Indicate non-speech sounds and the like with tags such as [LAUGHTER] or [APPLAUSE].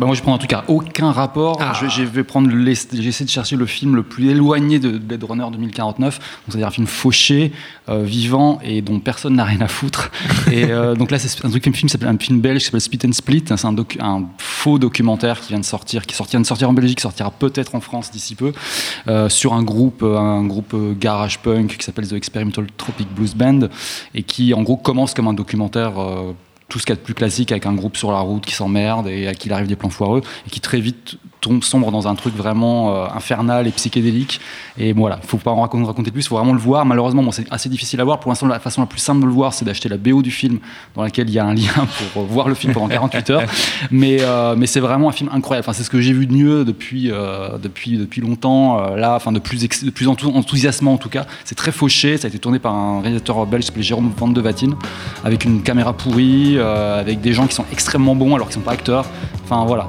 bah moi je prends en tout cas aucun rapport. Ah. Je, je vais prendre j'essaie de chercher le film le plus éloigné de Blade Runner 2049, donc c'est-à-dire un film fauché, euh, vivant et dont personne n'a rien à foutre. [LAUGHS] et euh, donc là c'est un truc un film s'appelle un film belge qui s'appelle Split and Split. C'est un, faux documentaire qui vient de sortir, qui sorti- vient de sortir en Belgique, qui sortira peut-être en France d'ici peu, euh, sur un groupe, un groupe garage punk qui s'appelle The Experimental Tropic Blues Band et qui en gros commence comme un documentaire. Tout ce qu'il y a de plus classique avec un groupe sur la route qui s'emmerde et à qui il arrive des plans foireux et qui très vite tombe sombre dans un truc vraiment euh, infernal et psychédélique. Et voilà faut pas en raconter, raconter plus faut vraiment le voir. Malheureusement bon, c'est assez difficile à voir. Pour l'instant la façon la plus simple de le voir c'est d'acheter la BO du film dans laquelle il y a un lien [LAUGHS] pour euh, voir le film pendant 48 heures. [LAUGHS] Mais, euh, mais c'est vraiment un film incroyable. Enfin, c'est ce que j'ai vu de mieux depuis, euh, depuis, depuis longtemps là. Enfin de plus, de plus enthou- enthousiasmant en tout cas. C'est très fauché. Ça a été tourné par un réalisateur belge qui Jérôme Van de Vatine avec une caméra pourrie euh, avec des gens qui sont extrêmement bons alors qu'ils sont pas acteurs. Enfin voilà